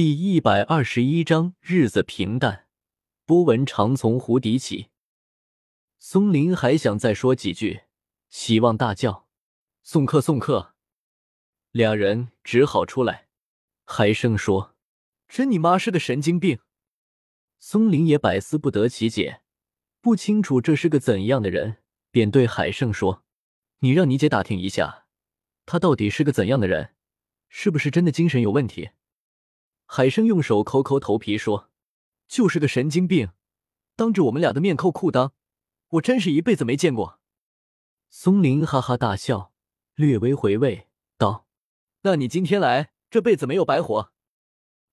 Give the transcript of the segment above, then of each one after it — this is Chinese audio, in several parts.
第一百二十一章日子平淡。波纹常从湖底起。松林还想再说几句，希望大叫：“送客，送客！”俩人只好出来。海生说：“真你妈是个神经病！”松林也百思不得其解，不清楚这是个怎样的人，便对海生说：“你让你姐打听一下，他到底是个怎样的人，是不是真的精神有问题？”海生用手抠抠头皮说：“就是个神经病，当着我们俩的面扣裤裆，我真是一辈子没见过。”松林哈哈大笑，略微回味道：“那你今天来，这辈子没有白活。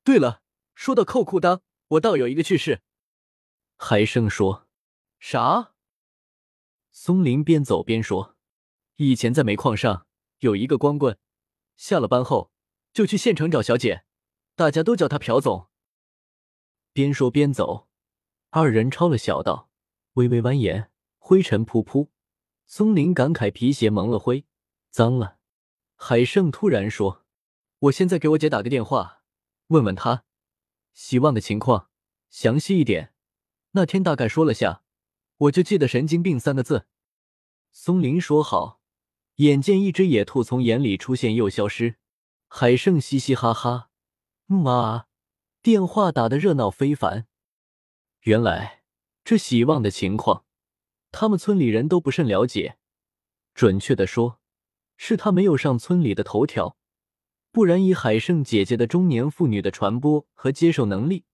对了，说到扣裤裆，我倒有一个趣事。”海生说：“啥？”松林边走边说：“以前在煤矿上有一个光棍，下了班后就去县城找小姐。”大家都叫他朴总。边说边走，二人抄了小道，微微蜿蜒，灰尘扑扑。松林感慨皮鞋蒙了灰，脏了。海胜突然说：“我现在给我姐打个电话，问问她希望的情况，详细一点。那天大概说了下，我就记得‘神经病’三个字。”松林说好，眼见一只野兔从眼里出现又消失，海胜嘻嘻哈哈。妈，电话打得热闹非凡。原来这喜旺的情况，他们村里人都不甚了解。准确的说，是他没有上村里的头条。不然以海胜姐姐的中年妇女的传播和接受能力，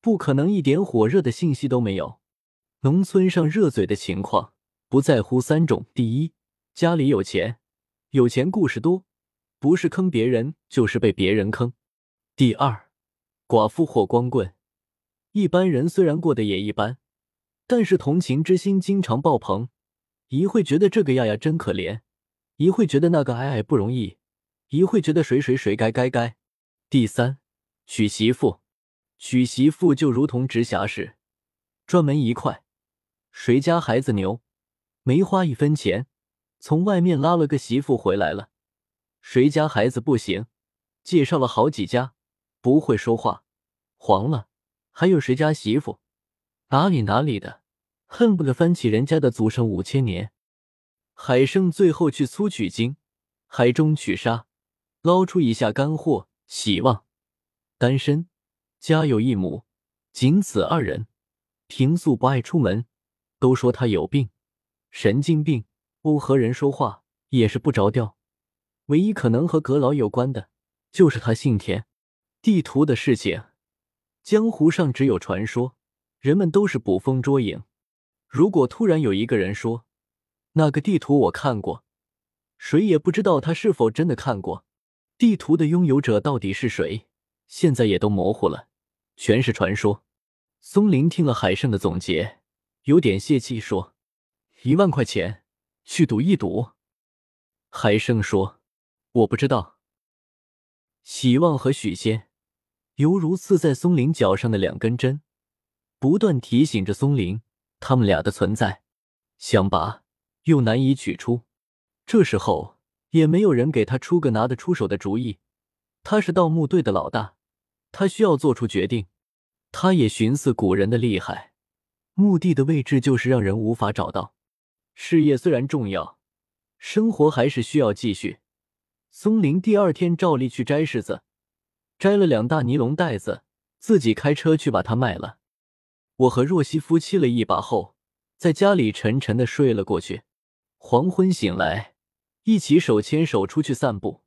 不可能一点火热的信息都没有。农村上热嘴的情况，不在乎三种：第一，家里有钱，有钱故事多，不是坑别人，就是被别人坑。第二，寡妇或光棍，一般人虽然过得也一般，但是同情之心经常爆棚，一会觉得这个丫丫真可怜，一会觉得那个矮矮不容易，一会觉得谁谁谁该该该。第三，娶媳妇，娶媳妇就如同直辖市，专门一块，谁家孩子牛，没花一分钱，从外面拉了个媳妇回来了，谁家孩子不行，介绍了好几家。不会说话，黄了。还有谁家媳妇，哪里哪里的，恨不得翻起人家的祖上五千年。海生最后去粗取精，海中取沙，捞出一下干货。喜旺，单身，家有一亩，仅此二人。平素不爱出门，都说他有病，神经病。不和人说话也是不着调。唯一可能和阁老有关的，就是他姓田。地图的事情，江湖上只有传说，人们都是捕风捉影。如果突然有一个人说那个地图我看过，谁也不知道他是否真的看过。地图的拥有者到底是谁，现在也都模糊了，全是传说。松林听了海胜的总结，有点泄气，说：“一万块钱去赌一赌。”海胜说：“我不知道。”喜旺和许仙。犹如刺在松林脚上的两根针，不断提醒着松林他们俩的存在。想拔又难以取出，这时候也没有人给他出个拿得出手的主意。他是盗墓队的老大，他需要做出决定。他也寻思古人的厉害，墓地的位置就是让人无法找到。事业虽然重要，生活还是需要继续。松林第二天照例去摘柿子。摘了两大尼龙袋子，自己开车去把它卖了。我和若曦夫妻了一把后，在家里沉沉的睡了过去。黄昏醒来，一起手牵手出去散步，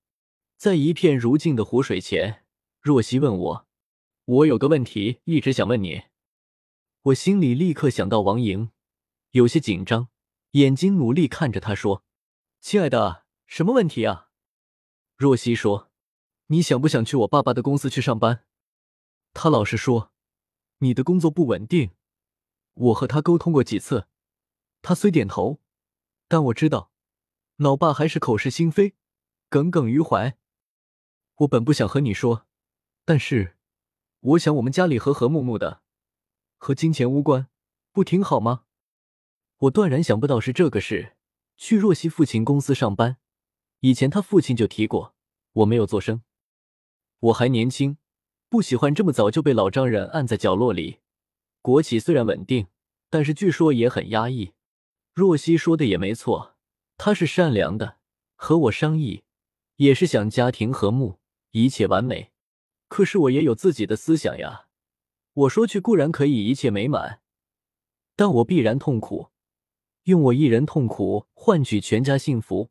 在一片如镜的湖水前，若曦问我：“我有个问题一直想问你。”我心里立刻想到王莹，有些紧张，眼睛努力看着他说：“亲爱的，什么问题啊？”若曦说。你想不想去我爸爸的公司去上班？他老是说你的工作不稳定。我和他沟通过几次，他虽点头，但我知道老爸还是口是心非，耿耿于怀。我本不想和你说，但是我想我们家里和和睦睦的，和金钱无关，不挺好吗？我断然想不到是这个事。去若曦父亲公司上班，以前他父亲就提过，我没有做声。我还年轻，不喜欢这么早就被老丈人按在角落里。国企虽然稳定，但是据说也很压抑。若曦说的也没错，他是善良的，和我商议也是想家庭和睦，一切完美。可是我也有自己的思想呀。我说去固然可以一切美满，但我必然痛苦。用我一人痛苦换取全家幸福，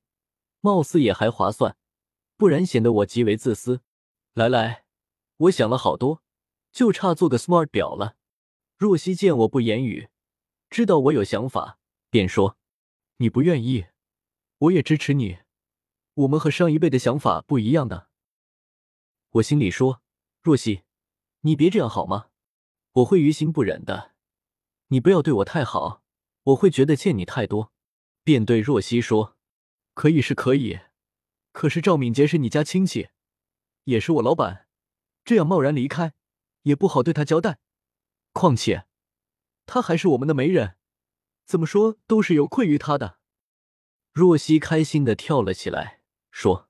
貌似也还划算，不然显得我极为自私。来来，我想了好多，就差做个 smart 表了。若曦见我不言语，知道我有想法，便说：“你不愿意，我也支持你。我们和上一辈的想法不一样的。”我心里说：“若曦，你别这样好吗？我会于心不忍的。你不要对我太好。”我会觉得欠你太多，便对若曦说：“可以是可以，可是赵敏杰是你家亲戚，也是我老板，这样贸然离开，也不好对他交代。况且，他还是我们的媒人，怎么说都是有愧于他的。”若曦开心的跳了起来，说：“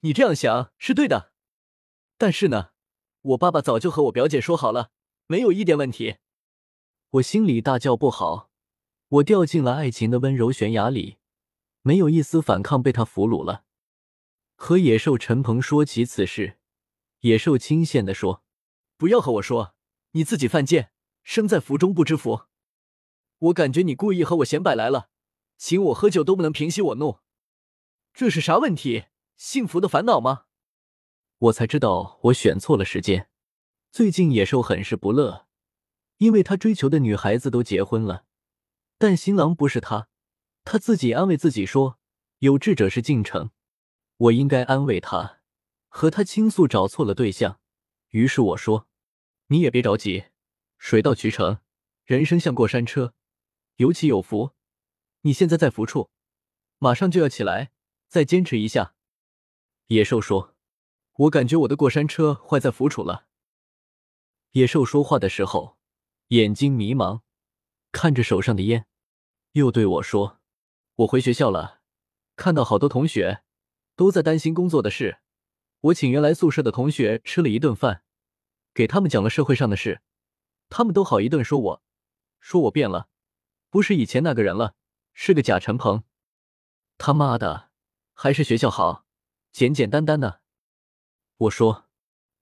你这样想是对的，但是呢，我爸爸早就和我表姐说好了，没有一点问题。”我心里大叫不好。我掉进了爱情的温柔悬崖里，没有一丝反抗，被他俘虏了。和野兽陈鹏说起此事，野兽轻羡的说：“不要和我说，你自己犯贱，生在福中不知福。我感觉你故意和我显摆来了，请我喝酒都不能平息我怒，这是啥问题？幸福的烦恼吗？”我才知道我选错了时间。最近野兽很是不乐，因为他追求的女孩子都结婚了。但新郎不是他，他自己安慰自己说：“有志者事竟成。”我应该安慰他，和他倾诉找错了对象。于是我说：“你也别着急，水到渠成，人生像过山车，有起有伏。你现在在伏处，马上就要起来，再坚持一下。”野兽说：“我感觉我的过山车坏在伏处了。”野兽说话的时候，眼睛迷茫。看着手上的烟，又对我说：“我回学校了，看到好多同学都在担心工作的事。我请原来宿舍的同学吃了一顿饭，给他们讲了社会上的事，他们都好一顿说我，说我变了，不是以前那个人了，是个假陈鹏。他妈的，还是学校好，简简单单的。”我说：“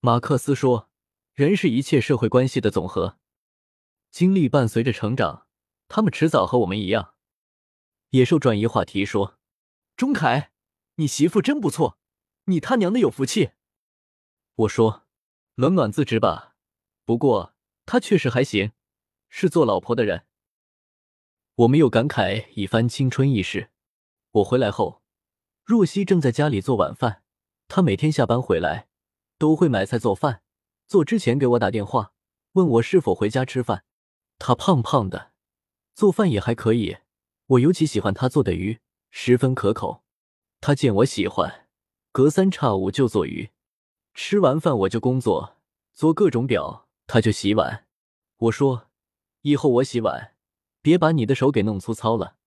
马克思说，人是一切社会关系的总和，经历伴随着成长。”他们迟早和我们一样。野兽转移话题说：“钟凯，你媳妇真不错，你他娘的有福气。”我说：“冷暖自知吧，不过她确实还行，是做老婆的人。”我没有感慨一番青春易逝。我回来后，若曦正在家里做晚饭。她每天下班回来都会买菜做饭，做之前给我打电话问我是否回家吃饭。她胖胖的。做饭也还可以，我尤其喜欢他做的鱼，十分可口。他见我喜欢，隔三差五就做鱼。吃完饭我就工作，做各种表，他就洗碗。我说：“以后我洗碗，别把你的手给弄粗糙了。”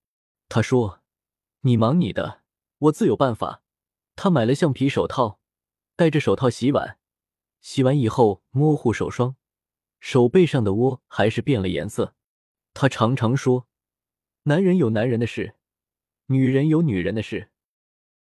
他说：“你忙你的，我自有办法。”他买了橡皮手套，戴着手套洗碗，洗完以后摸护手霜，手背上的窝还是变了颜色。他常常说：“男人有男人的事，女人有女人的事。”